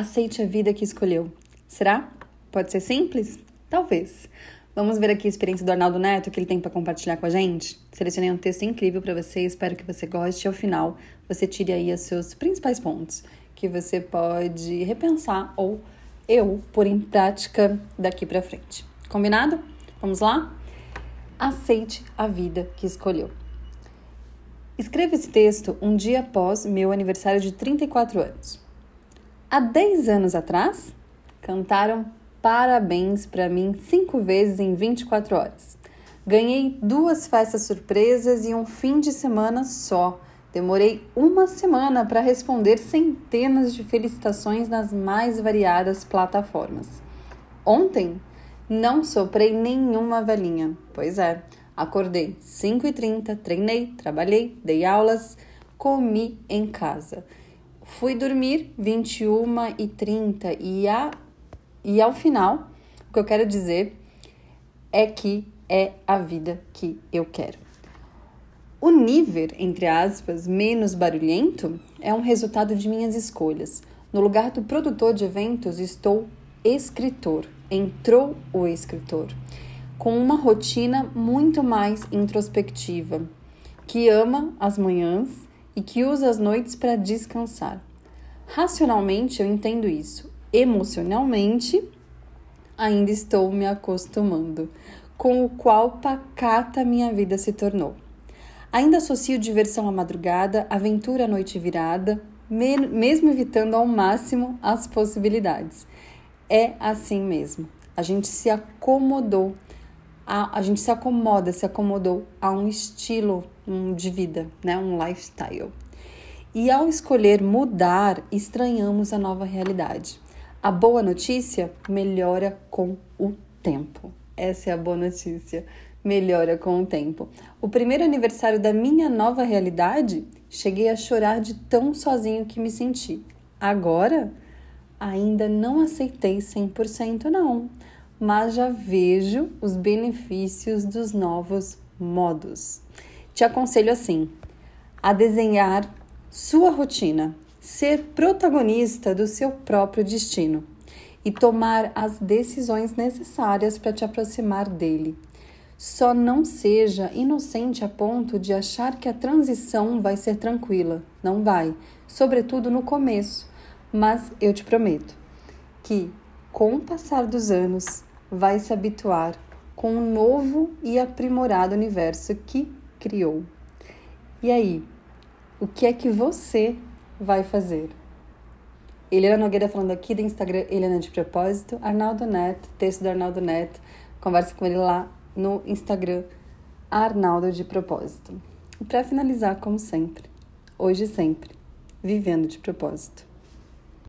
Aceite a vida que escolheu. Será? Pode ser simples? Talvez. Vamos ver aqui a experiência do Arnaldo Neto que ele tem para compartilhar com a gente? Selecionei um texto incrível para você, espero que você goste e ao final você tire aí os seus principais pontos que você pode repensar ou eu pôr em prática daqui para frente. Combinado? Vamos lá? Aceite a vida que escolheu. Escreva esse texto um dia após meu aniversário de 34 anos. Há 10 anos atrás, cantaram parabéns para mim cinco vezes em 24 horas. Ganhei duas festas surpresas e um fim de semana só. Demorei uma semana para responder centenas de felicitações nas mais variadas plataformas. Ontem, não soprei nenhuma velhinha. Pois é, acordei 5h30, treinei, trabalhei, dei aulas, comi em casa. Fui dormir 21 e 30 e, a, e ao final, o que eu quero dizer é que é a vida que eu quero. O nível, entre aspas, menos barulhento é um resultado de minhas escolhas. No lugar do produtor de eventos, estou escritor. Entrou o escritor. Com uma rotina muito mais introspectiva, que ama as manhãs e que usa as noites para descansar. Racionalmente eu entendo isso. Emocionalmente, ainda estou me acostumando, com o qual pacata minha vida se tornou. Ainda associo diversão à madrugada, aventura à noite virada, mesmo evitando ao máximo as possibilidades. É assim mesmo. A gente se acomodou, a, a gente se acomoda, se acomodou a um estilo um, de vida, né? um lifestyle. E ao escolher mudar, estranhamos a nova realidade. A boa notícia melhora com o tempo. Essa é a boa notícia. Melhora com o tempo. O primeiro aniversário da minha nova realidade, cheguei a chorar de tão sozinho que me senti. Agora, ainda não aceitei 100% não, mas já vejo os benefícios dos novos modos. Te aconselho assim: a desenhar sua rotina, ser protagonista do seu próprio destino e tomar as decisões necessárias para te aproximar dele. Só não seja inocente a ponto de achar que a transição vai ser tranquila. Não vai, sobretudo no começo. Mas eu te prometo que, com o passar dos anos, vai se habituar com o novo e aprimorado universo que criou. E aí, o que é que você vai fazer? Eliana Nogueira falando aqui do Instagram Eliana de Propósito, Arnaldo Neto, texto do Arnaldo Neto, conversa com ele lá no Instagram Arnaldo de Propósito. E para finalizar, como sempre, hoje e sempre, vivendo de propósito.